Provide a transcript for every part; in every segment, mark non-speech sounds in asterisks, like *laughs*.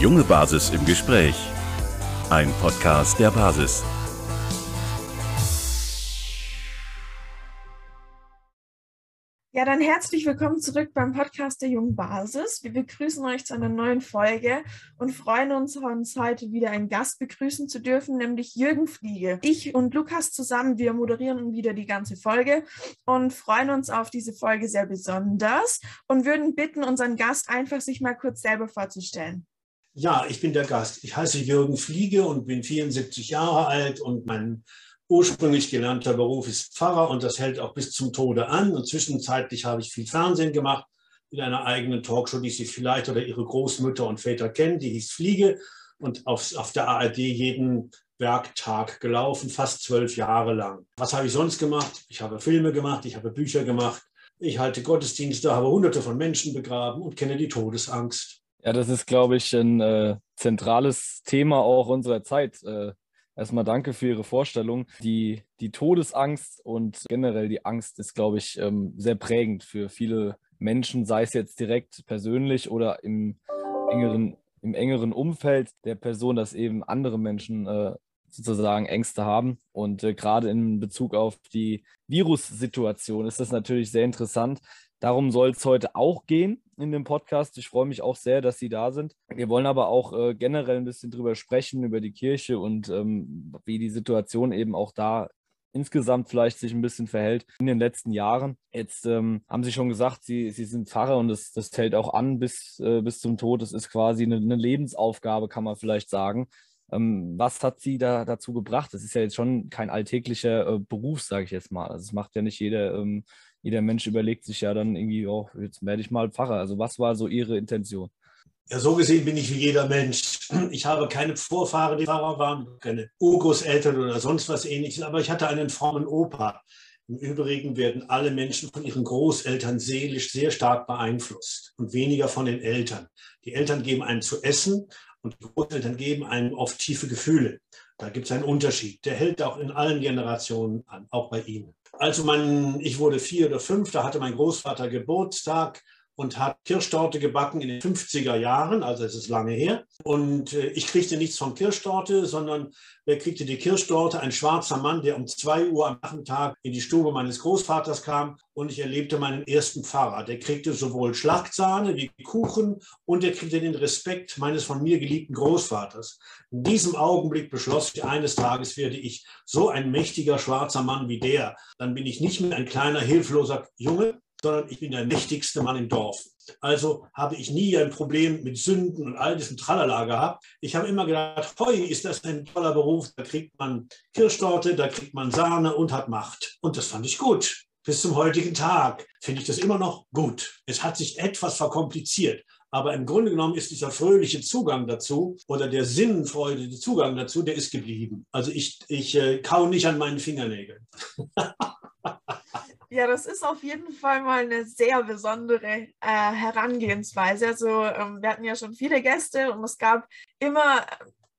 junge Basis im Gespräch. Ein Podcast der Basis. Ja, dann herzlich willkommen zurück beim Podcast der Jungen Basis. Wir begrüßen euch zu einer neuen Folge und freuen uns, uns heute wieder einen Gast begrüßen zu dürfen, nämlich Jürgen Fliege. Ich und Lukas zusammen, wir moderieren wieder die ganze Folge und freuen uns auf diese Folge sehr besonders und würden bitten, unseren Gast einfach sich mal kurz selber vorzustellen. Ja, ich bin der Gast. Ich heiße Jürgen Fliege und bin 74 Jahre alt und mein ursprünglich gelernter Beruf ist Pfarrer und das hält auch bis zum Tode an. Und zwischenzeitlich habe ich viel Fernsehen gemacht mit einer eigenen Talkshow, die Sie vielleicht oder Ihre Großmütter und Väter kennen, die hieß Fliege und auf, auf der ARD jeden Werktag gelaufen, fast zwölf Jahre lang. Was habe ich sonst gemacht? Ich habe Filme gemacht, ich habe Bücher gemacht, ich halte Gottesdienste, habe hunderte von Menschen begraben und kenne die Todesangst. Ja, das ist, glaube ich, ein äh, zentrales Thema auch unserer Zeit. Äh, erstmal danke für Ihre Vorstellung. Die, die Todesangst und generell die Angst ist, glaube ich, ähm, sehr prägend für viele Menschen, sei es jetzt direkt persönlich oder im engeren, im engeren Umfeld der Person, dass eben andere Menschen äh, sozusagen Ängste haben. Und äh, gerade in Bezug auf die Virussituation ist das natürlich sehr interessant. Darum soll es heute auch gehen in dem Podcast. Ich freue mich auch sehr, dass Sie da sind. Wir wollen aber auch äh, generell ein bisschen drüber sprechen, über die Kirche und ähm, wie die Situation eben auch da insgesamt vielleicht sich ein bisschen verhält in den letzten Jahren. Jetzt ähm, haben Sie schon gesagt, Sie, Sie sind Pfarrer und das, das hält auch an bis, äh, bis zum Tod. Das ist quasi eine, eine Lebensaufgabe, kann man vielleicht sagen. Ähm, was hat Sie da dazu gebracht? Das ist ja jetzt schon kein alltäglicher äh, Beruf, sage ich jetzt mal. Also das macht ja nicht jeder ähm, jeder Mensch überlegt sich ja dann irgendwie, oh, jetzt werde ich mal Pfarrer. Also was war so Ihre Intention? Ja, so gesehen bin ich wie jeder Mensch. Ich habe keine Vorfahren, die Pfarrer waren, keine Urgroßeltern oder sonst was ähnliches, aber ich hatte einen frommen Opa. Im Übrigen werden alle Menschen von ihren Großeltern seelisch sehr stark beeinflusst und weniger von den Eltern. Die Eltern geben einem zu essen und die Großeltern geben einem oft tiefe Gefühle. Da gibt es einen Unterschied. Der hält auch in allen Generationen an, auch bei Ihnen. Also mein, ich wurde vier oder fünf, da hatte mein Großvater Geburtstag und hat Kirschtorte gebacken in den 50er Jahren, also es ist lange her. Und äh, ich kriegte nichts von Kirschtorte, sondern wer kriegte die Kirschtorte? Ein schwarzer Mann, der um zwei Uhr am Nachmittag in die Stube meines Großvaters kam und ich erlebte meinen ersten Pfarrer. Der kriegte sowohl Schlagzahne wie Kuchen und er kriegte den Respekt meines von mir geliebten Großvaters. In diesem Augenblick beschloss ich, eines Tages werde ich so ein mächtiger schwarzer Mann wie der. Dann bin ich nicht mehr ein kleiner, hilfloser Junge, sondern ich bin der mächtigste Mann im Dorf. Also habe ich nie ein Problem mit Sünden und all diesem Tralala gehabt. Ich habe immer gedacht, heu, ist das ein toller Beruf, da kriegt man Kirschtorte, da kriegt man Sahne und hat Macht. Und das fand ich gut. Bis zum heutigen Tag finde ich das immer noch gut. Es hat sich etwas verkompliziert. Aber im Grunde genommen ist dieser fröhliche Zugang dazu oder der sinnfreudige Zugang dazu, der ist geblieben. Also ich, ich äh, kau nicht an meinen Fingernägeln. *laughs* Ja, das ist auf jeden Fall mal eine sehr besondere äh, Herangehensweise. Also ähm, wir hatten ja schon viele Gäste und es gab immer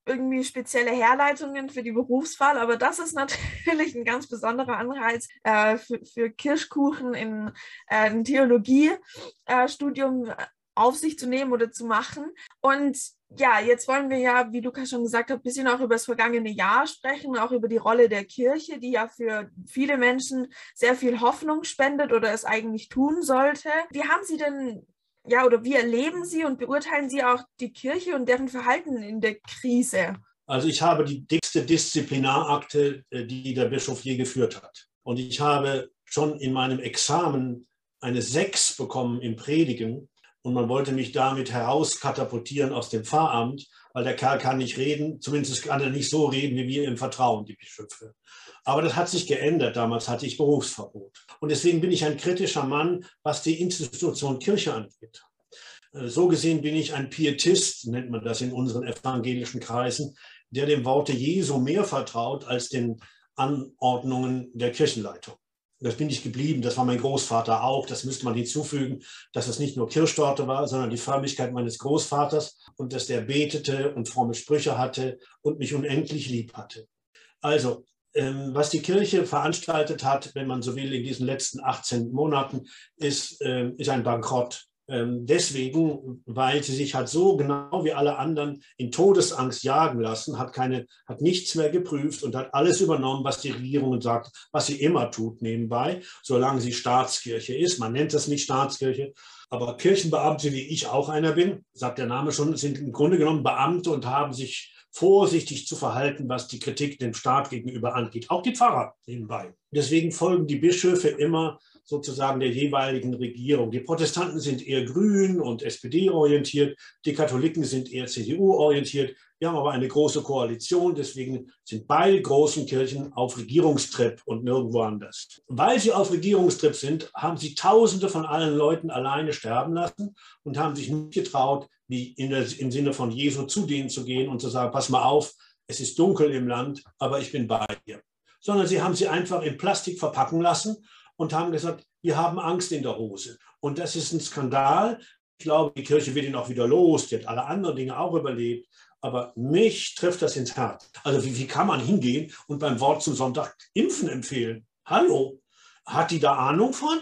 irgendwie spezielle Herleitungen für die Berufswahl, aber das ist *laughs* natürlich ein ganz besonderer Anreiz äh, für, für, Kirschkuchen in äh, ein Theologiestudium äh, auf sich zu nehmen oder zu machen. Und ja, jetzt wollen wir ja, wie Lukas schon gesagt hat, ein bisschen auch über das vergangene Jahr sprechen, auch über die Rolle der Kirche, die ja für viele Menschen sehr viel Hoffnung spendet oder es eigentlich tun sollte. Wie haben Sie denn, ja, oder wie erleben Sie und beurteilen Sie auch die Kirche und deren Verhalten in der Krise? Also ich habe die dickste Disziplinarakte, äh, die der Bischof je geführt hat. Und ich habe schon in meinem Examen eine Sechs bekommen im Predigen und man wollte mich damit herauskatapultieren aus dem Pfarramt, weil der Kerl kann nicht reden, zumindest kann er nicht so reden wie wir im Vertrauen, die Bischöfe. Aber das hat sich geändert. Damals hatte ich Berufsverbot. Und deswegen bin ich ein kritischer Mann, was die Institution Kirche angeht. Äh, so gesehen bin ich ein Pietist, nennt man das in unseren evangelischen Kreisen, der dem Worte Jesu mehr vertraut als den Anordnungen der Kirchenleitung das bin ich geblieben, das war mein Großvater auch, das müsste man hinzufügen, dass es nicht nur Kirschtorte war, sondern die Förmlichkeit meines Großvaters und dass der betete und fromme Sprüche hatte und mich unendlich lieb hatte. Also, ähm, was die Kirche veranstaltet hat, wenn man so will, in diesen letzten 18 Monaten, ist, ähm, ist ein Bankrott. Ähm, deswegen, weil sie sich halt so genau wie alle anderen in Todesangst jagen lassen, hat, keine, hat nichts mehr geprüft und hat alles übernommen, was die Regierung sagt, was sie immer tut nebenbei, solange sie Staatskirche ist. Man nennt das nicht Staatskirche, aber Kirchenbeamte, wie ich auch einer bin, sagt der Name schon, sind im Grunde genommen Beamte und haben sich vorsichtig zu verhalten, was die Kritik dem Staat gegenüber angeht. Auch die Pfarrer nebenbei. Deswegen folgen die Bischöfe immer sozusagen der jeweiligen Regierung. Die Protestanten sind eher grün und SPD-orientiert, die Katholiken sind eher CDU-orientiert. Wir haben aber eine große Koalition, deswegen sind beide großen Kirchen auf Regierungstrip und nirgendwo anders. Weil sie auf Regierungstrip sind, haben sie Tausende von allen Leuten alleine sterben lassen und haben sich nicht getraut, wie der, im Sinne von Jesu zu denen zu gehen und zu sagen, pass mal auf, es ist dunkel im Land, aber ich bin bei dir. Sondern sie haben sie einfach in Plastik verpacken lassen und haben gesagt, wir haben Angst in der Hose. Und das ist ein Skandal. Ich glaube, die Kirche wird ihn auch wieder los. Die hat alle anderen Dinge auch überlebt. Aber mich trifft das ins Herz. Also wie, wie kann man hingehen und beim Wort zum Sonntag Impfen empfehlen? Hallo, hat die da Ahnung von?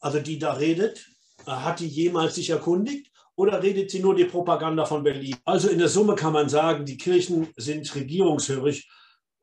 Also die da redet? Hat die jemals sich erkundigt? Oder redet sie nur die Propaganda von Berlin? Also in der Summe kann man sagen, die Kirchen sind regierungshörig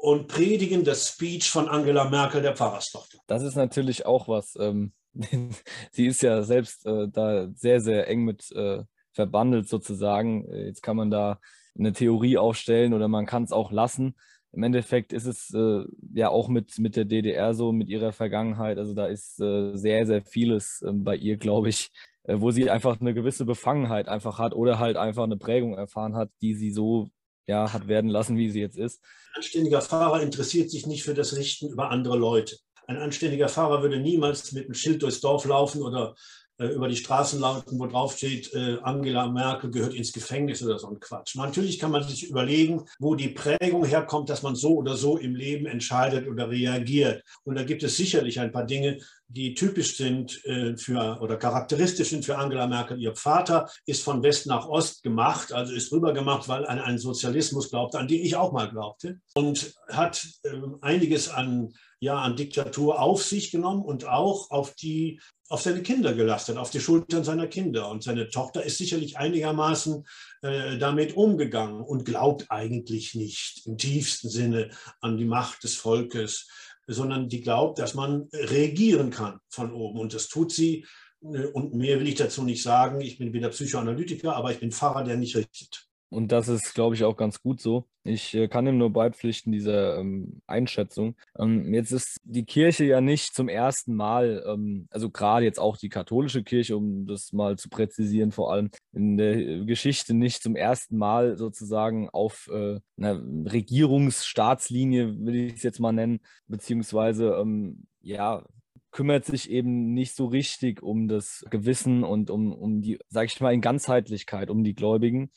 und predigen das Speech von Angela Merkel, der Pfarrerstochter. Das ist natürlich auch was. Ähm, *laughs* sie ist ja selbst äh, da sehr, sehr eng mit äh, verbandelt sozusagen. Jetzt kann man da eine Theorie aufstellen oder man kann es auch lassen. Im Endeffekt ist es äh, ja auch mit, mit der DDR so, mit ihrer Vergangenheit. Also da ist äh, sehr, sehr vieles ähm, bei ihr, glaube ich, äh, wo sie einfach eine gewisse Befangenheit einfach hat oder halt einfach eine Prägung erfahren hat, die sie so ja, hat werden lassen, wie sie jetzt ist. Ein anständiger Fahrer interessiert sich nicht für das Richten über andere Leute. Ein anständiger Fahrer würde niemals mit einem Schild durchs Dorf laufen oder äh, über die Straßen laufen, wo drauf steht, äh, Angela Merkel gehört ins Gefängnis oder so ein Quatsch. Natürlich kann man sich überlegen, wo die Prägung herkommt, dass man so oder so im Leben entscheidet oder reagiert. Und da gibt es sicherlich ein paar Dinge, die typisch sind äh, für oder charakteristisch sind für Angela Merkel. Ihr Vater ist von West nach Ost gemacht, also ist rübergemacht, weil an einen Sozialismus glaubte, an den ich auch mal glaubte, und hat ähm, einiges an ja, an Diktatur auf sich genommen und auch auf die auf seine Kinder gelastet, auf die Schultern seiner Kinder. Und seine Tochter ist sicherlich einigermaßen äh, damit umgegangen und glaubt eigentlich nicht im tiefsten Sinne an die Macht des Volkes, sondern die glaubt, dass man regieren kann von oben. Und das tut sie. Und mehr will ich dazu nicht sagen. Ich bin weder Psychoanalytiker, aber ich bin Pfarrer, der nicht richtet. Und das ist, glaube ich, auch ganz gut so. Ich äh, kann ihm nur beipflichten, dieser ähm, Einschätzung. Ähm, jetzt ist die Kirche ja nicht zum ersten Mal, ähm, also gerade jetzt auch die katholische Kirche, um das mal zu präzisieren, vor allem in der Geschichte nicht zum ersten Mal sozusagen auf äh, einer Regierungsstaatslinie, will ich es jetzt mal nennen, beziehungsweise ähm, ja, kümmert sich eben nicht so richtig um das Gewissen und um, um die, sage ich mal, in Ganzheitlichkeit, um die Gläubigen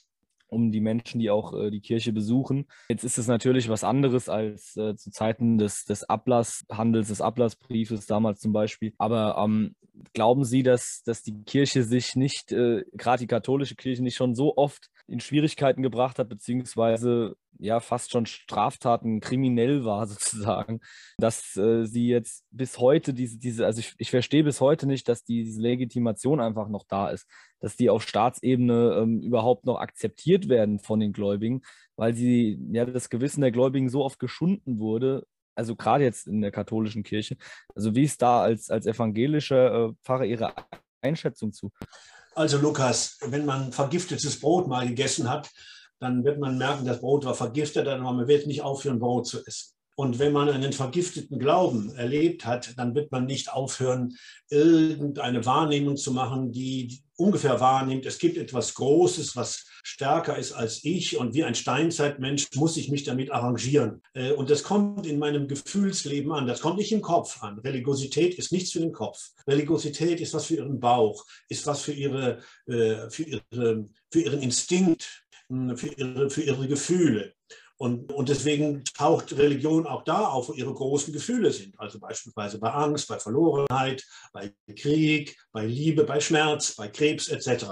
um die Menschen, die auch äh, die Kirche besuchen. Jetzt ist es natürlich was anderes als äh, zu Zeiten des, des Ablasshandels, des Ablassbriefes damals zum Beispiel. Aber ähm, glauben Sie, dass, dass die Kirche sich nicht, äh, gerade die katholische Kirche, nicht schon so oft in Schwierigkeiten gebracht hat, beziehungsweise ja fast schon Straftaten kriminell war *laughs* sozusagen, dass äh, sie jetzt bis heute diese, diese also ich, ich verstehe bis heute nicht, dass die, diese Legitimation einfach noch da ist, dass die auf Staatsebene ähm, überhaupt noch akzeptiert werden von den Gläubigen, weil sie ja das Gewissen der Gläubigen so oft geschunden wurde, also gerade jetzt in der katholischen Kirche. Also wie ist da als, als evangelischer äh, Pfarrer Ihre Einschätzung zu? Also Lukas, wenn man vergiftetes Brot mal gegessen hat, dann wird man merken, das Brot war vergiftet, aber man wird nicht aufhören, Brot zu essen. Und wenn man einen vergifteten Glauben erlebt hat, dann wird man nicht aufhören, irgendeine Wahrnehmung zu machen, die ungefähr wahrnimmt, es gibt etwas Großes, was stärker ist als ich und wie ein Steinzeitmensch muss ich mich damit arrangieren. Äh, und das kommt in meinem Gefühlsleben an, das kommt nicht im Kopf an. Religiosität ist nichts für den Kopf. Religiosität ist was für ihren Bauch, ist was für, ihre, äh, für, ihre, für ihren Instinkt, für ihre, für ihre Gefühle. Und, und deswegen taucht Religion auch da auf, wo ihre großen Gefühle sind. Also beispielsweise bei Angst, bei Verlorenheit, bei Krieg, bei Liebe, bei Schmerz, bei Krebs etc.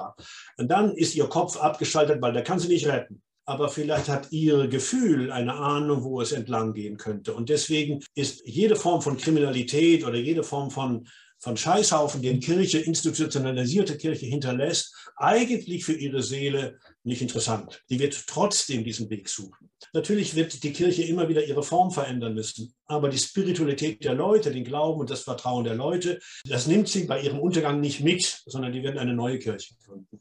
Und dann ist ihr Kopf abgeschaltet, weil der kann sie nicht retten. Aber vielleicht hat ihr Gefühl eine Ahnung, wo es entlang gehen könnte. Und deswegen ist jede Form von Kriminalität oder jede Form von von Scheißhaufen, den Kirche, institutionalisierte Kirche hinterlässt, eigentlich für ihre Seele nicht interessant. Die wird trotzdem diesen Weg suchen. Natürlich wird die Kirche immer wieder ihre Form verändern müssen, aber die Spiritualität der Leute, den Glauben und das Vertrauen der Leute, das nimmt sie bei ihrem Untergang nicht mit, sondern die werden eine neue Kirche gründen.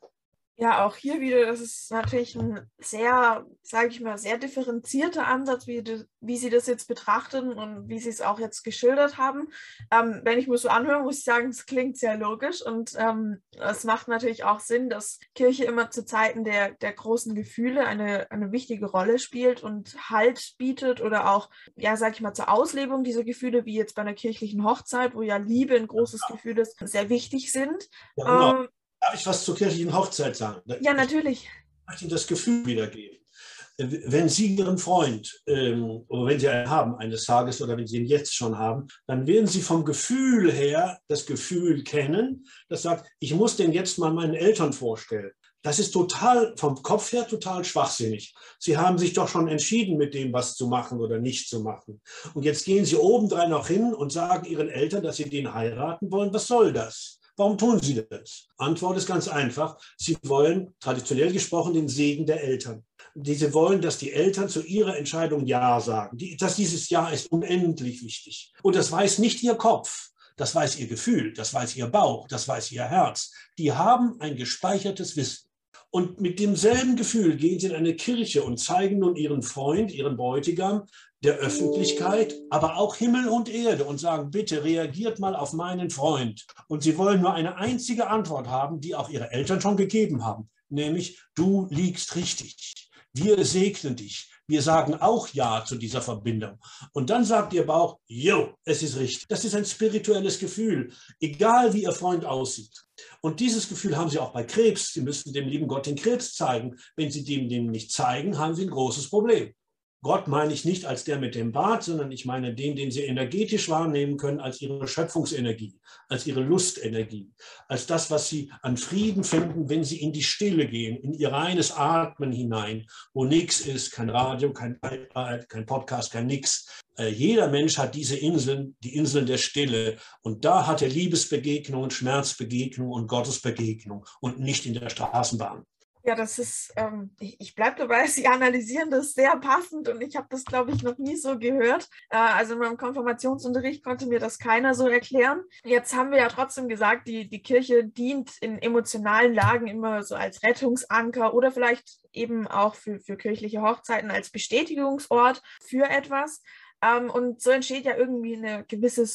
Ja, auch hier wieder, das ist natürlich ein sehr, sage ich mal, sehr differenzierter Ansatz, wie, wie Sie das jetzt betrachten und wie Sie es auch jetzt geschildert haben. Ähm, wenn ich mir so anhöre, muss ich sagen, es klingt sehr logisch und ähm, es macht natürlich auch Sinn, dass Kirche immer zu Zeiten der, der großen Gefühle eine, eine wichtige Rolle spielt und Halt bietet oder auch, ja, sage ich mal, zur Auslebung dieser Gefühle, wie jetzt bei einer kirchlichen Hochzeit, wo ja Liebe ein großes Gefühl ist, sehr wichtig sind. Ja, genau. ähm, Darf ich was zur kirchlichen Hochzeit sagen? Ja, natürlich. Ich möchte Ihnen das Gefühl wiedergeben. Wenn Sie Ihren Freund, ähm, oder wenn Sie einen haben eines Tages oder wenn Sie ihn jetzt schon haben, dann werden Sie vom Gefühl her das Gefühl kennen, das sagt, ich muss den jetzt mal meinen Eltern vorstellen. Das ist total, vom Kopf her total schwachsinnig. Sie haben sich doch schon entschieden, mit dem was zu machen oder nicht zu machen. Und jetzt gehen Sie obendrein noch hin und sagen Ihren Eltern, dass Sie den heiraten wollen. Was soll das? Warum tun Sie das? Antwort ist ganz einfach. Sie wollen, traditionell gesprochen, den Segen der Eltern. Sie wollen, dass die Eltern zu ihrer Entscheidung Ja sagen. Die, dass dieses Ja ist unendlich wichtig. Und das weiß nicht Ihr Kopf. Das weiß Ihr Gefühl, das weiß Ihr Bauch, das weiß Ihr Herz. Die haben ein gespeichertes Wissen. Und mit demselben Gefühl gehen sie in eine Kirche und zeigen nun ihren Freund, ihren Bräutigam, der Öffentlichkeit, aber auch Himmel und Erde und sagen, bitte reagiert mal auf meinen Freund. Und sie wollen nur eine einzige Antwort haben, die auch ihre Eltern schon gegeben haben, nämlich du liegst richtig. Wir segnen dich. Wir sagen auch Ja zu dieser Verbindung. Und dann sagt ihr Bauch, jo, es ist richtig. Das ist ein spirituelles Gefühl, egal wie ihr Freund aussieht. Und dieses Gefühl haben sie auch bei Krebs. Sie müssen dem lieben Gott den Krebs zeigen. Wenn sie dem, dem nicht zeigen, haben sie ein großes Problem. Gott meine ich nicht als der mit dem Bart, sondern ich meine den, den Sie energetisch wahrnehmen können, als Ihre Schöpfungsenergie, als Ihre Lustenergie, als das, was Sie an Frieden finden, wenn Sie in die Stille gehen, in Ihr reines Atmen hinein, wo nichts ist, kein Radio, kein iPad, kein Podcast, kein Nix. Äh, jeder Mensch hat diese Inseln, die Inseln der Stille. Und da hat er Liebesbegegnung und Schmerzbegegnung und Gottesbegegnung und nicht in der Straßenbahn. Ja, das ist, ähm, ich, ich bleibe dabei, *laughs* Sie analysieren das sehr passend und ich habe das, glaube ich, noch nie so gehört. Äh, also in meinem Konfirmationsunterricht konnte mir das keiner so erklären. Jetzt haben wir ja trotzdem gesagt, die, die Kirche dient in emotionalen Lagen immer so als Rettungsanker oder vielleicht eben auch für, für kirchliche Hochzeiten als Bestätigungsort für etwas. Ähm, und so entsteht ja irgendwie eine gewisse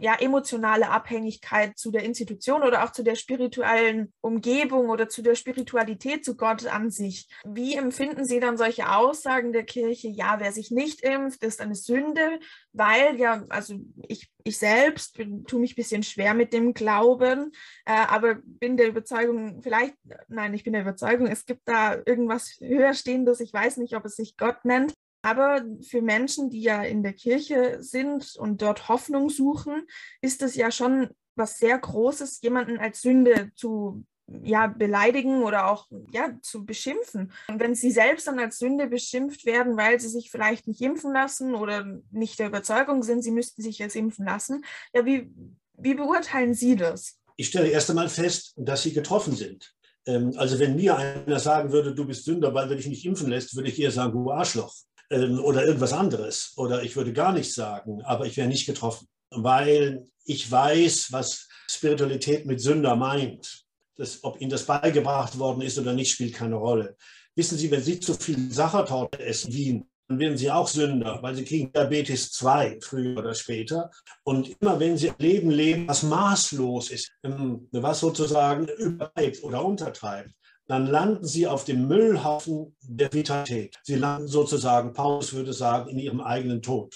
ja, emotionale Abhängigkeit zu der Institution oder auch zu der spirituellen Umgebung oder zu der Spiritualität zu Gott an sich. Wie empfinden Sie dann solche Aussagen der Kirche? Ja, wer sich nicht impft, ist eine Sünde, weil ja, also ich, ich selbst bin, tue mich ein bisschen schwer mit dem Glauben, äh, aber bin der Überzeugung, vielleicht, nein, ich bin der Überzeugung, es gibt da irgendwas höherstehendes, ich weiß nicht, ob es sich Gott nennt, aber für Menschen, die ja in der Kirche sind und dort Hoffnung suchen, ist es ja schon was sehr Großes, jemanden als Sünde zu ja, beleidigen oder auch ja, zu beschimpfen. Und wenn sie selbst dann als Sünde beschimpft werden, weil sie sich vielleicht nicht impfen lassen oder nicht der Überzeugung sind, sie müssten sich jetzt impfen lassen, ja, wie, wie beurteilen Sie das? Ich stelle erst einmal fest, dass Sie getroffen sind. Ähm, also wenn mir einer sagen würde, du bist Sünder, weil du dich nicht impfen lässt, würde ich eher sagen, du Arschloch ähm, oder irgendwas anderes. Oder ich würde gar nichts sagen, aber ich wäre nicht getroffen, weil ich weiß, was Spiritualität mit Sünder meint. Das, ob Ihnen das beigebracht worden ist oder nicht, spielt keine Rolle. Wissen Sie, wenn Sie zu viel Sachertorte essen, Wien, dann werden Sie auch Sünder, weil Sie kriegen Diabetes 2 früher oder später. Und immer wenn Sie Leben leben, was maßlos ist, was sozusagen übertreibt oder untertreibt, dann landen sie auf dem Müllhaufen der Vitalität. Sie landen sozusagen, Paulus würde sagen, in ihrem eigenen Tod.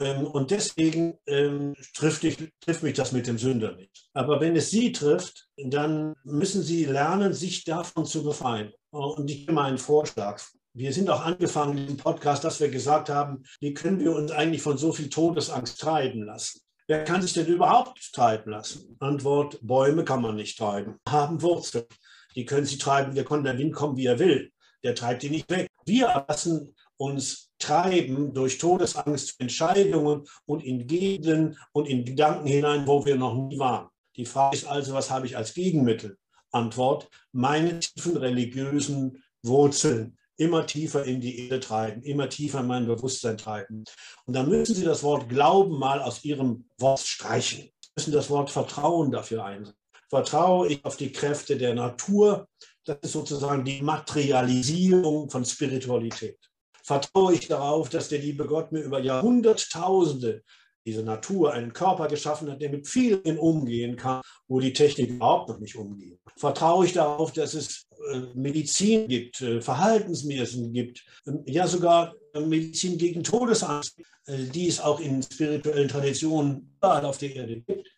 Ähm, und deswegen ähm, trifft, ich, trifft, mich das mit dem Sünder nicht. Aber wenn es Sie trifft, dann müssen Sie lernen, sich davon zu befreien. Und ich gebe einen Vorschlag. Wir sind auch angefangen diesem Podcast, dass wir gesagt haben, wie können wir uns eigentlich von so viel Todesangst treiben lassen? Wer kann sich denn überhaupt treiben lassen? Antwort, Bäume kann man nicht treiben, *laughs* haben Wurzeln. Die können sie treiben, der kann der Wind kommen, wie er will. Der treibt die nicht weg. Wir lassen uns treiben durch Todesangst Entscheidungen und in Gegenden und in Gedanken hinein, wo wir noch nie waren. Die Frage ist also, was habe ich als Gegenmittel? Antwort, meine tiefen religiösen Wurzeln immer tiefer in die Erde treiben, immer tiefer in mein Bewusstsein treiben. Und dann müssen Sie das Wort Glauben mal aus Ihrem Wort streichen. Sie müssen das Wort Vertrauen dafür einsetzen. Vertraue ich auf die Kräfte der Natur? Das ist sozusagen die Materialisierung von Spiritualität. Vertraue ich darauf, dass der liebe Gott mir über Jahrhunderttausende diese Natur einen Körper geschaffen hat, der mit vielen umgehen kann, wo die Technik überhaupt noch nicht umgeht. Vertraue ich darauf, dass es äh, Medizin gibt, äh, Verhaltenswesen gibt, ähm, ja sogar äh, Medizin gegen Todesangst, die es auch in spirituellen Traditionen überall auf der Erde gibt,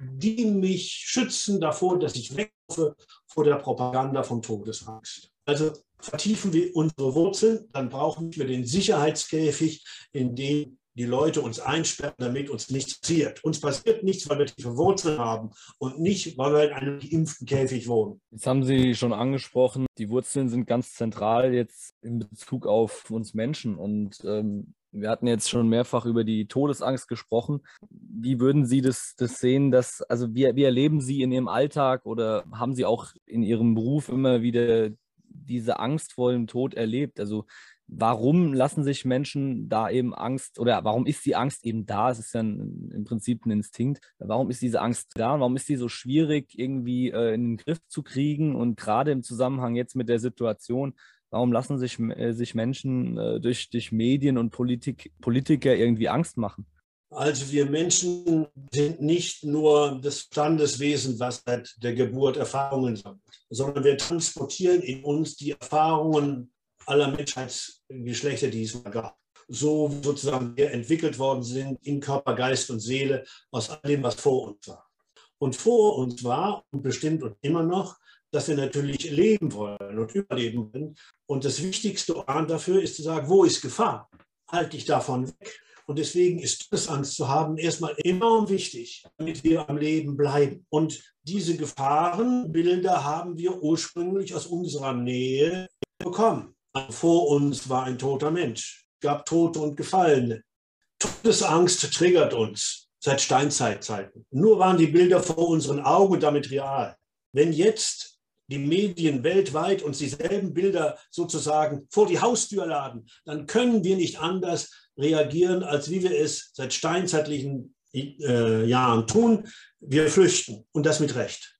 die mich schützen davor, dass ich weglaufe vor der Propaganda von Todesangst. Also vertiefen wir unsere Wurzeln, dann brauchen wir den Sicherheitskäfig, in dem die Leute uns einsperren, damit uns nichts passiert. Uns passiert nichts, weil wir tiefe Wurzeln haben und nicht, weil wir in einem geimpften Käfig wohnen. Jetzt haben Sie schon angesprochen, die Wurzeln sind ganz zentral jetzt in Bezug auf uns Menschen. Und ähm, wir hatten jetzt schon mehrfach über die Todesangst gesprochen. Wie würden Sie das, das sehen, dass, also wie, wie erleben Sie in Ihrem Alltag oder haben Sie auch in Ihrem Beruf immer wieder diese Angst vor dem Tod erlebt? Also warum lassen sich Menschen da eben Angst oder warum ist die Angst eben da? Es ist ja ein, im Prinzip ein Instinkt. Warum ist diese Angst da und warum ist die so schwierig irgendwie äh, in den Griff zu kriegen? Und gerade im Zusammenhang jetzt mit der Situation, warum lassen sich, äh, sich Menschen äh, durch, durch Medien und Politik, Politiker irgendwie Angst machen? Also wir Menschen sind nicht nur das Standeswesen, was seit der Geburt Erfahrungen sammelt, sondern wir transportieren in uns die Erfahrungen aller Menschheitsgeschlechter, die es mal gab. So sozusagen wir entwickelt worden sind in Körper, Geist und Seele aus all dem, was vor uns war. Und vor uns war und bestimmt und immer noch, dass wir natürlich leben wollen und überleben wollen. Und das wichtigste Organ dafür ist zu sagen, wo ist Gefahr? Halte dich davon weg. Und deswegen ist Todesangst zu haben erstmal enorm wichtig, damit wir am Leben bleiben. Und diese Gefahrenbilder haben wir ursprünglich aus unserer Nähe bekommen. Vor uns war ein toter Mensch, gab Tote und Gefallene. Todesangst triggert uns seit Steinzeitzeiten. Nur waren die Bilder vor unseren Augen damit real. Wenn jetzt die Medien weltweit uns dieselben Bilder sozusagen vor die Haustür laden, dann können wir nicht anders reagieren, als wie wir es seit steinzeitlichen äh, Jahren tun. Wir flüchten und das mit Recht.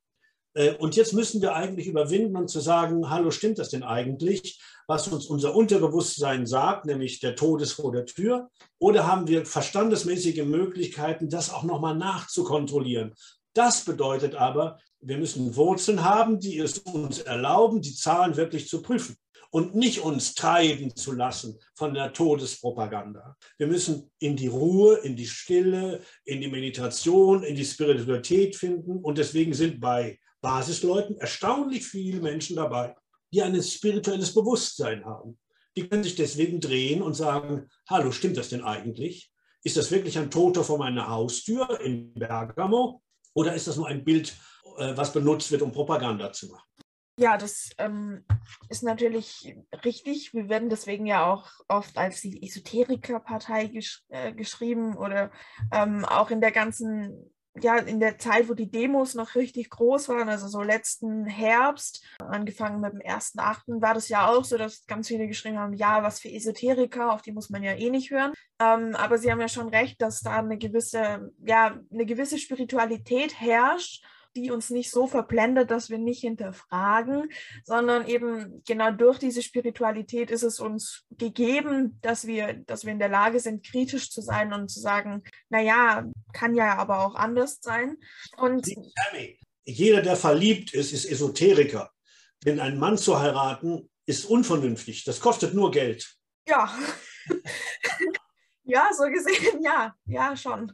Äh, und jetzt müssen wir eigentlich überwinden und zu sagen, hallo, stimmt das denn eigentlich? was uns unser Unterbewusstsein sagt, nämlich der Tod ist vor der Tür? Oder haben wir verstandesmäßige Möglichkeiten, das auch nochmal nachzukontrollieren? Das bedeutet aber, wir müssen Wurzeln haben, die es uns erlauben, die Zahlen wirklich zu prüfen und nicht uns treiben zu lassen von der Todespropaganda. Wir müssen in die Ruhe, in die Stille, in die Meditation, in die Spiritualität finden. Und deswegen sind bei Basisleuten erstaunlich viele Menschen dabei, die ein spirituelles Bewusstsein haben. Die können sich deswegen drehen und sagen, hallo, stimmt das denn eigentlich? Ist das wirklich ein Toter vor meiner Haustür in Bergamo? Oder ist das nur ein Bild, äh, was benutzt wird, um Propaganda zu machen? Ja, das ähm, ist natürlich richtig. Wir werden deswegen ja auch oft als die Esoterikerpartei gesch äh, geschrieben oder ähm, auch in der ganzen ja, in der Zeit, wo die Demos noch richtig groß waren, also so letzten Herbst, angefangen mit dem 1.8., war das ja auch so, dass ganz viele geschrieben haben, ja, was für Esoteriker, auf die muss man ja eh nicht hören. Ähm, aber sie haben ja schon recht, dass da eine gewisse, ja, eine gewisse Spiritualität herrscht die uns nicht so verblendet, dass wir nicht hinterfragen, sondern eben genau durch diese Spiritualität ist es uns gegeben, dass wir, dass wir in der Lage sind, kritisch zu sein und zu sagen, naja, kann ja aber auch anders sein. Und jeder, der verliebt ist, ist Esoteriker. Denn einen Mann zu heiraten, ist unvernünftig. Das kostet nur Geld. Ja. *laughs* ja, so gesehen, ja, ja, schon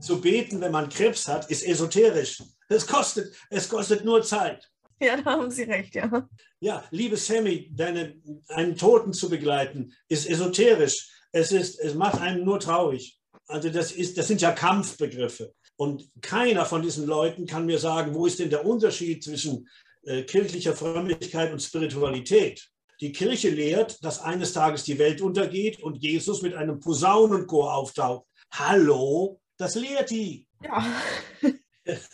zu beten, wenn man Krebs hat, ist esoterisch. Es kostet, es kostet nur Zeit. Ja, da haben Sie recht, ja. Ja, liebe Sammy, deine, einen Toten zu begleiten, ist esoterisch. Es, ist, es macht einen nur traurig. Also das, ist, das sind ja Kampfbegriffe. Und keiner von diesen Leuten kann mir sagen, wo ist denn der Unterschied zwischen äh, kirchlicher Frömmigkeit und Spiritualität? Die Kirche lehrt, dass eines Tages die Welt untergeht und Jesus mit einem Posaunenchor auftaucht. Hallo, das lehrt die. Ja. *laughs*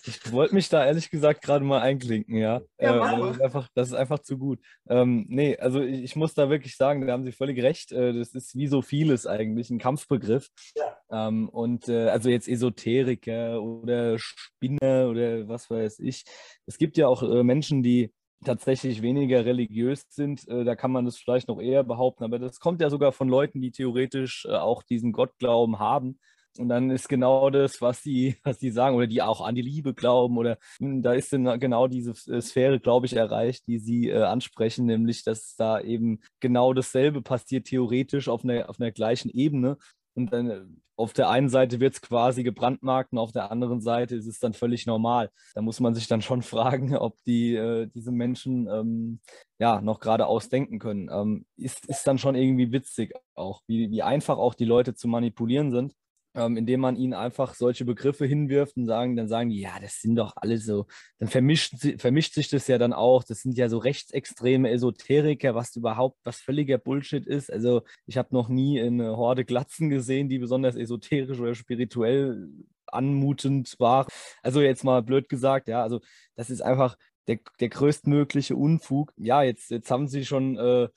Ich wollte mich da ehrlich gesagt gerade mal einklinken, ja. Ja, Äh, das, ist einfach, das ist einfach zu gut. Ähm, nee, also ich, ich muss da wirklich sagen, da haben Sie völlig recht. Äh, das ist wie so vieles eigentlich, ein Kampfbegriff. Ja. Ähm, und äh, also jetzt Esoteriker oder Spinner oder was weiß ich. Es gibt ja auch äh, Menschen, die tatsächlich weniger religiös sind, äh, da kann man das vielleicht noch eher behaupten, aber das kommt ja sogar von Leuten, die theoretisch äh, auch diesen Gottglauben haben. Und dann ist genau das, was sie, *laughs* was sie sagen, oder die auch an die Liebe glauben, oder mh, da ist dann genau diese äh, Sphäre, glaube ich, erreicht, die sie äh, ansprechen, nämlich, dass da eben genau dasselbe passiert, theoretisch auf einer, auf einer gleichen Ebene. Und dann äh, auf der einen Seite wird es quasi gebrandmarkt und auf der anderen Seite ist es dann völlig normal. Da muss man sich dann schon *laughs* fragen, ob die, äh, diese Menschen ähm, ja noch gerade ausdenken können. Ähm, ist, ist dann schon irgendwie witzig auch, wie, wie einfach auch die Leute zu manipulieren sind ähm, indem man ihnen einfach solche Begriffe hinwirft und sagen, dann sagen die, ja, das sind doch alle so, dann vermischt, vermischt sich das ja dann auch, das sind ja so rechtsextreme Esoteriker, was überhaupt, was völliger Bullshit ist. Also ich habe noch nie eine Horde Glatzen gesehen, die besonders esoterisch oder spirituell anmutend war. Also jetzt mal blöd gesagt, ja, also das ist einfach der, der größtmögliche Unfug. Ja, jetzt, jetzt haben Sie schon äh,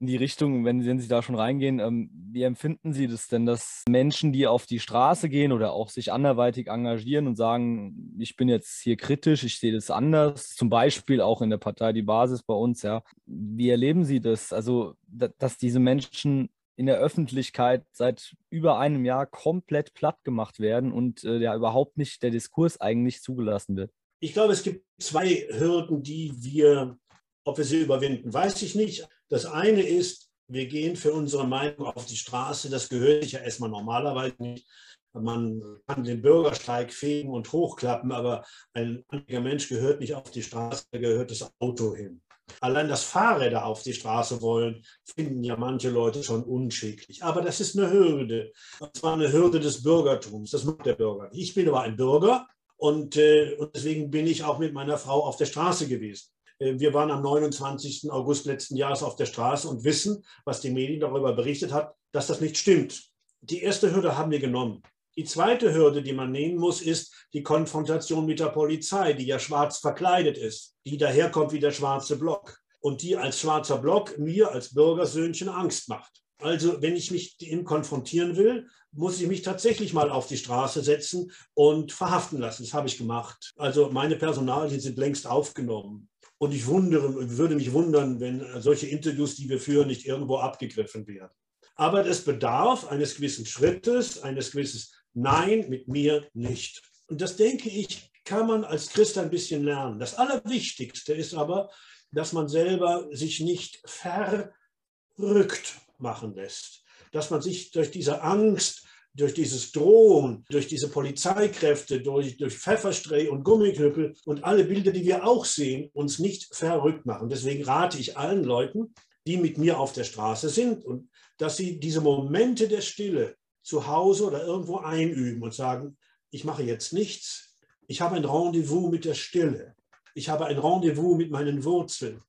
in die Richtung, wenn, wenn Sie da schon reingehen, ähm, wie empfinden Sie das denn, dass Menschen, die auf die Straße gehen oder auch sich anderweitig engagieren und sagen, ich bin jetzt hier kritisch, ich sehe das anders, zum Beispiel auch in der Partei Die Basis bei uns, ja. Wie erleben Sie das? Also, da, dass diese Menschen in der Öffentlichkeit seit über einem Jahr komplett platt gemacht werden und äh, ja überhaupt nicht der Diskurs eigentlich zugelassen wird. Ich glaube, es gibt zwei Hürden, die wir, ob wir sie überwinden, weiß ich nicht. Das eine ist, wir gehen für unsere Meinung auf die Straße. Das gehört sich ja erstmal normalerweise nicht. Man kann den Bürgersteig fegen und hochklappen, aber ein anderer Mensch gehört nicht auf die Straße, da gehört das Auto hin. Allein, dass Fahrräder auf die Straße wollen, finden ja manche Leute schon unschicklich. Aber das ist eine Hürde. Und zwar eine Hürde des Bürgertums. Das macht der Bürger. Ich bin aber ein Bürger und, äh, und deswegen bin ich auch mit meiner Frau auf der Straße gewesen. Äh, Wir waren am 29. August letzten Jahres auf der Straße und wissen, was die Medien darüber berichtet hat, dass das nicht stimmt. Die erste Hürde haben wir genommen. Die zweite Hürde, die man nehmen muss, ist die Konfrontation mit der Polizei, die ja schwarz verkleidet ist, die daherkommt wie der schwarze Block und die als schwarzer Block mir als Bürgersöhnchen Angst macht. Also wenn ich mich dem konfrontieren will, muss ich mich tatsächlich mal auf die Straße setzen und verhaften lassen. Das habe ich gemacht. Also meine Personalien sind längst aufgenommen. Und ich wundere, würde mich wundern, wenn solche Interviews, die wir führen, nicht irgendwo abgegriffen werden. Aber es bedarf eines gewissen Schrittes, eines gewissen Nein, mit mir nicht. Und das denke ich, kann man als Christ ein bisschen lernen. Das Allerwichtigste ist aber, dass man selber sich nicht verrückt machen lässt. Dass man sich durch diese Angst, durch dieses Drohen, durch diese Polizeikräfte, durch, durch Pfefferspray und Gummiknüppel und alle Bilder, die wir auch sehen, uns nicht verrückt machen. Deswegen rate ich allen Leuten, die mit mir auf der Straße sind, und dass sie diese Momente der Stille zu Hause oder irgendwo einüben und sagen, ich mache jetzt nichts. Ich habe ein Rendezvous mit der Stille. Ich habe ein Rendezvous mit meinen Wurzeln.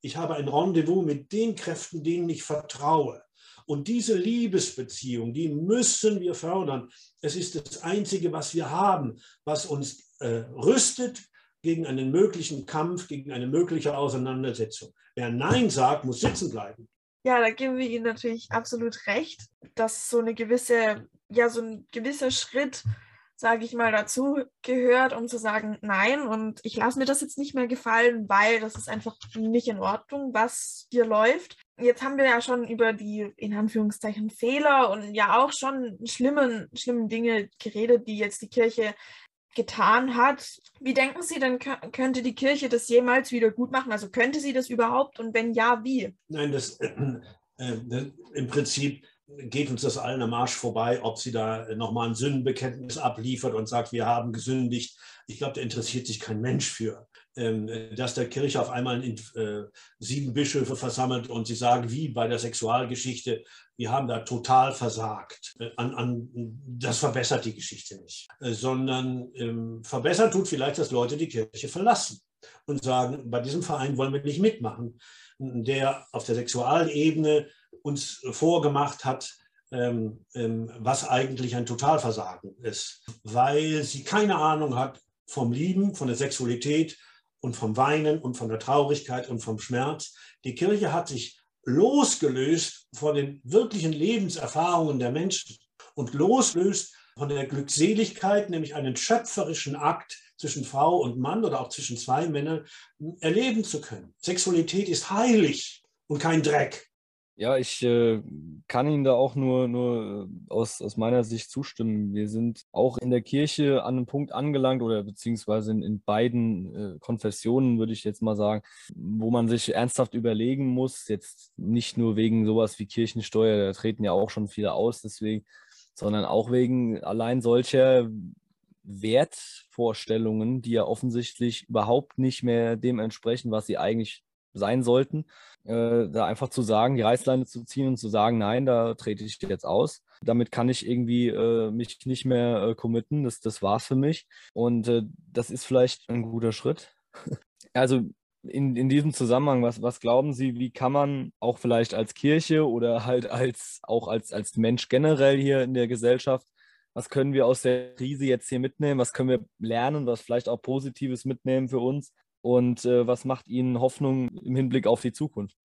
Ich habe ein Rendezvous mit den Kräften, denen ich vertraue. Und diese Liebesbeziehung, die müssen wir fördern. Es ist das Einzige, was wir haben, was uns äh, rüstet gegen einen möglichen Kampf, gegen eine mögliche Auseinandersetzung. Wer Nein sagt, muss sitzen bleiben. Ja, da geben wir Ihnen natürlich absolut recht, dass so eine gewisse, ja, so ein gewisser Schritt, sage ich mal, dazu gehört, um zu sagen, nein, und ich lasse mir das jetzt nicht mehr gefallen, weil das ist einfach nicht in Ordnung, was hier läuft. Jetzt haben wir ja schon über die, in Anführungszeichen, Fehler und ja auch schon schlimmen, schlimmen Dinge geredet, die jetzt die Kirche getan hat. Wie denken Sie denn, kö- könnte die Kirche das jemals wieder gut machen? Also könnte sie das überhaupt und wenn ja, wie? Nein, das, äh, äh, im Prinzip geht uns das allen am Arsch vorbei, ob sie da nochmal ein Sündenbekenntnis abliefert und sagt, wir haben gesündigt. Ich glaube, da interessiert sich kein Mensch für. Ähm, dass der Kirche auf einmal in, äh, sieben Bischöfe versammelt und sie sagen, wie bei der Sexualgeschichte, wir haben da total versagt. Äh, an, an, das verbessert die Geschichte nicht, äh, sondern ähm, verbessern tut vielleicht, dass Leute die Kirche verlassen. und sagen, bei diesem Verein wollen wir nicht mitmachen, der auf der Sexualebene uns vorgemacht hat, ähm, was eigentlich ein Totalversagen ist, weil sie keine Ahnung hat vom Lieben, von der Sexualität und vom Weinen und von der Traurigkeit und vom Schmerz. Die Kirche hat sich losgelöst von den wirklichen Lebenserfahrungen der Menschen und losgelöst von der Glückseligkeit, nämlich einen schöpferischen Akt zwischen Frau und Mann oder auch zwischen zwei Männern erleben zu können. Sexualität ist heilig und kein Dreck. Ja, ich äh, kann Ihnen da auch nur, nur äh, aus, aus meiner Sicht zustimmen. Wir sind auch in der Kirche an einem Punkt angelangt oder beziehungsweise in, in beiden äh, Konfessionen, würde ich jetzt mal sagen, wo man sich ernsthaft überlegen muss, jetzt nicht nur wegen sowas wie Kirchensteuer, da treten ja auch schon viele aus, deswegen, sondern auch wegen allein solcher Wertvorstellungen, die ja offensichtlich überhaupt nicht mehr dem entsprechen, was sie eigentlich sein sollten, äh, da einfach zu sagen, die Reißleine zu ziehen und zu sagen, nein, da trete ich jetzt aus. Damit kann ich irgendwie äh, mich nicht mehr äh, committen. Das, das war's für mich. Und äh, das ist vielleicht ein guter Schritt. *laughs* also in, in diesem Zusammenhang, was, was glauben Sie, wie kann man auch vielleicht als Kirche oder halt als auch als, als Mensch generell hier in der Gesellschaft, was können wir aus der Krise jetzt hier mitnehmen? Was können wir lernen, was vielleicht auch Positives mitnehmen für uns? Und äh, was macht Ihnen Hoffnung im Hinblick auf die Zukunft?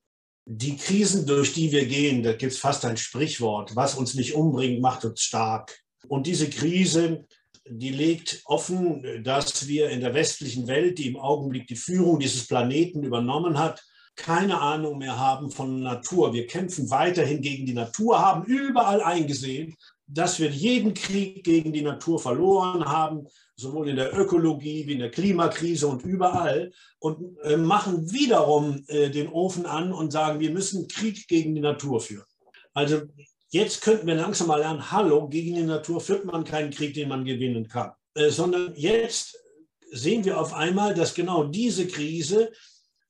Die Krisen, durch die wir gehen, da gibt es fast ein Sprichwort, was uns nicht umbringt, macht uns stark. Und diese Krise, die legt offen, dass wir in der westlichen Welt, die im Augenblick die Führung dieses Planeten übernommen hat, keine Ahnung mehr haben von Natur. Wir kämpfen weiterhin gegen die Natur, haben überall eingesehen, dass wir jeden Krieg gegen die Natur verloren haben, sowohl in der Ökologie wie in der Klimakrise und überall, und äh, machen wiederum äh, den Ofen an und sagen, wir müssen Krieg gegen die Natur führen. Also jetzt könnten wir langsam mal lernen, hallo, gegen die Natur führt man keinen Krieg, den man gewinnen kann, äh, sondern jetzt sehen wir auf einmal, dass genau diese Krise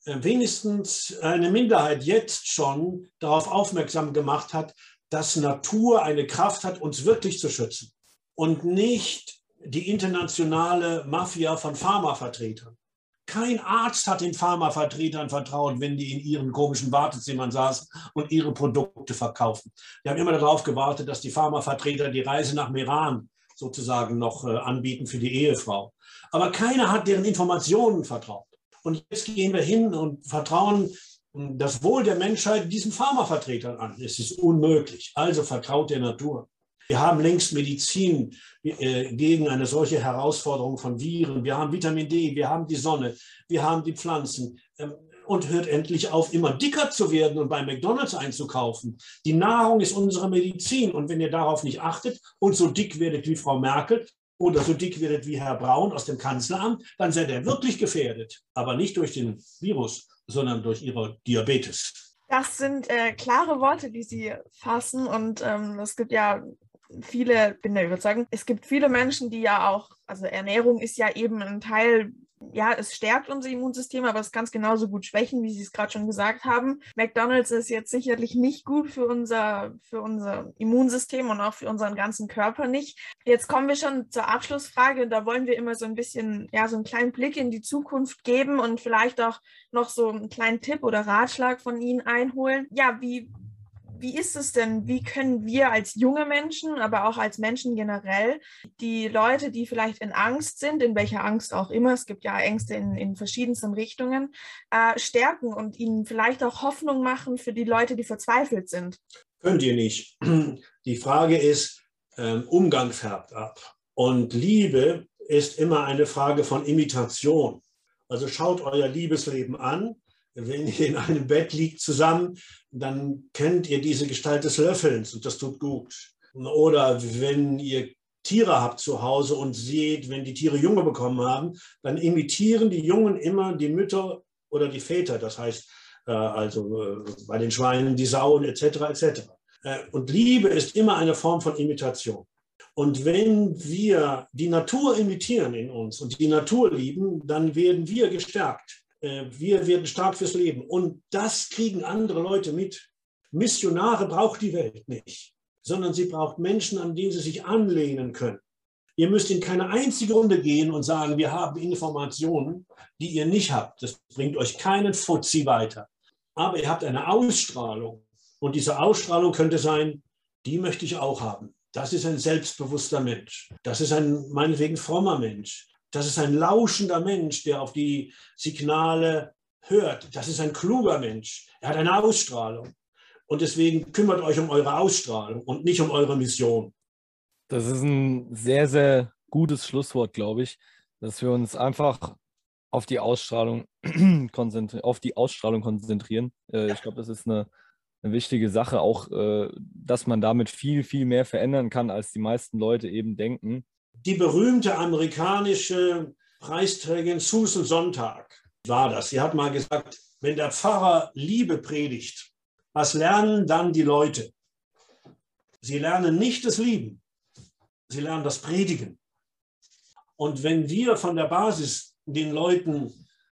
wenigstens eine Minderheit jetzt schon darauf aufmerksam gemacht hat, dass Natur eine Kraft hat, uns wirklich zu schützen und nicht die internationale Mafia von Pharmavertretern. Kein Arzt hat den Pharmavertretern vertraut, wenn die in ihren komischen Wartezimmern saßen und ihre Produkte verkaufen. Die haben immer darauf gewartet, dass die Pharmavertreter die Reise nach Meran sozusagen noch äh, anbieten für die Ehefrau. Aber keiner hat deren Informationen vertraut. Und jetzt gehen wir hin und vertrauen das Wohl der Menschheit diesen Pharmavertretern an. Es ist unmöglich. Also vertraut der Natur. Wir haben längst Medizin äh, gegen eine solche Herausforderung von Viren. Wir haben Vitamin D, wir haben die Sonne, wir haben die Pflanzen. Ähm, und hört endlich auf, immer dicker zu werden und bei McDonald's einzukaufen. Die Nahrung ist unsere Medizin. Und wenn ihr darauf nicht achtet und so dick werdet wie Frau Merkel oder so dick werdet wie Herr Braun aus dem Kanzleramt, dann seid ihr wirklich gefährdet. Aber nicht durch den Virus, sondern durch ihre Diabetes. Das sind äh, klare Worte, die Sie fassen. Und ähm, es gibt ja viele, bin der Überzeugung, es gibt viele Menschen, die ja auch, also Ernährung ist ja eben ein Teil ja, es stärkt unser Immunsystem, aber es kann es genauso gut schwächen, wie Sie es gerade schon gesagt haben. McDonald's ist jetzt sicherlich nicht gut für unser, für unser Immunsystem und auch für unseren ganzen Körper nicht. Jetzt kommen wir schon zur Abschlussfrage. Da wollen wir immer so ein bisschen, ja, so einen kleinen Blick in die Zukunft geben und vielleicht auch noch so einen kleinen Tipp oder Ratschlag von Ihnen einholen. Ja, wie, wie ist es denn, wie können wir als junge Menschen, aber auch als Menschen generell, die Leute, die vielleicht in Angst sind, in welcher Angst auch immer, es gibt ja Ängste in, in verschiedensten Richtungen, äh, stärken und ihnen vielleicht auch Hoffnung machen für die Leute, die verzweifelt sind? Könnt ihr nicht. *clears throat* Die Frage ist, ähm, Umgang färbt ab. Und Liebe ist immer eine Frage von Imitation. Also schaut euer Liebesleben an wenn ihr in einem Bett liegt zusammen, dann kennt ihr diese Gestalt des Löffelns und das tut gut. Oder wenn ihr Tiere habt zu Hause und seht, wenn die Tiere Junge bekommen haben, dann imitieren die Jungen immer die Mütter oder die Väter. Das heißt, äh, also äh, bei den Schweinen die Sauen etc. etc. Äh, und Liebe ist immer eine Form von Imitation. Und wenn wir die Natur imitieren in uns und die Natur lieben, dann werden wir gestärkt. Äh, wir werden stark fürs Leben. Und das kriegen andere Leute mit. Missionare braucht die Welt nicht, sondern sie braucht Menschen, an denen sie sich anlehnen können. Ihr müsst in keine einzige Runde gehen und sagen, wir haben Informationen, die ihr nicht habt. Das bringt euch keinen Fuzzi weiter. Aber ihr habt eine Ausstrahlung. Und diese Ausstrahlung könnte sein, die möchte ich auch haben. Das ist ein selbstbewusster Mensch. Das ist ein meinetwegen frommer Mensch. Das ist ein lauschender Mensch, der auf die Signale hört. Das ist ein kluger Mensch. Er hat eine Ausstrahlung. Und deswegen kümmert euch um eure Ausstrahlung und nicht um eure Mission. Das ist ein sehr, sehr gutes Schlusswort, glaube ich, dass wir uns einfach auf die Ausstrahlung, *clears throat* konzentri auf die Ausstrahlung konzentrieren. Äh, ich glaube, das ist eine, eine, wichtige Sache, auch, äh, dass man damit viel, viel mehr verändern kann, als die meisten Leute eben denken. Die berühmte amerikanische Preisträgerin Susan Sonntag war das. Sie hat mal gesagt, wenn der Pfarrer Liebe predigt, was lernen dann die Leute? Sie lernen nicht das Lieben, sie lernen das Predigen. Und wenn wir von der Basis den Leuten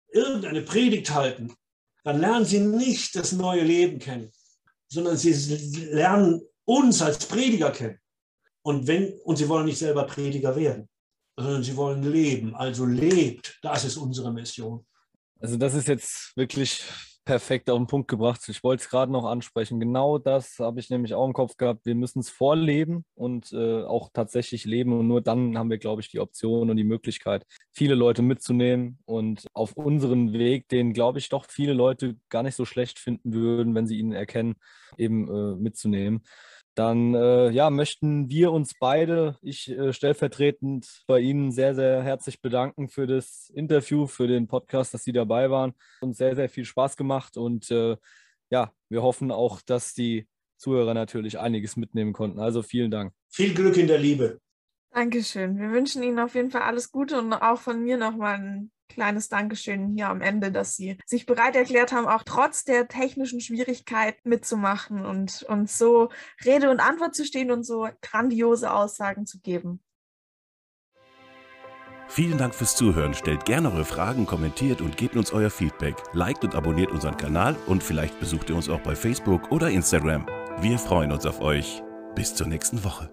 irgendeine Predigt halten, dann lernen sie nicht das neue Leben kennen, sondern sie lernen uns als Prediger kennen. Und, wenn, und sie wollen nicht selber Prediger werden, sondern sie wollen leben. Also lebt, das ist unsere Mission. Also das ist jetzt wirklich perfekt auf den Punkt gebracht. Ich wollte es gerade noch ansprechen. Genau das habe ich nämlich auch im Kopf gehabt. Wir müssen es vorleben und äh, auch tatsächlich leben. Und nur dann haben wir, glaube ich, die Option und die Möglichkeit, viele Leute mitzunehmen und auf unseren Weg, den, glaube ich, doch viele Leute gar nicht so schlecht finden würden, wenn sie ihn erkennen, eben äh, mitzunehmen dann äh, ja, möchten wir uns beide, ich äh, stellvertretend bei Ihnen sehr, sehr herzlich bedanken für das Interview, für den Podcast, dass Sie dabei waren. Uns sehr, sehr viel Spaß gemacht und äh, ja, wir hoffen auch, dass die Zuhörer natürlich einiges mitnehmen konnten. Also vielen Dank. Viel Glück in der Liebe. Dankeschön. Wir wünschen Ihnen auf jeden Fall alles Gute und auch von mir nochmal ein kleines Dankeschön hier am Ende, dass Sie sich bereit erklärt haben, auch trotz der technischen Schwierigkeiten mitzumachen und uns so Rede und Antwort zu stehen und so grandiose Aussagen zu geben. Vielen Dank fürs Zuhören. Stellt gerne eure Fragen, kommentiert und gebt uns euer Feedback. Liked und abonniert unseren Kanal und vielleicht besucht ihr uns auch bei Facebook oder Instagram. Wir freuen uns auf euch. Bis zur nächsten Woche.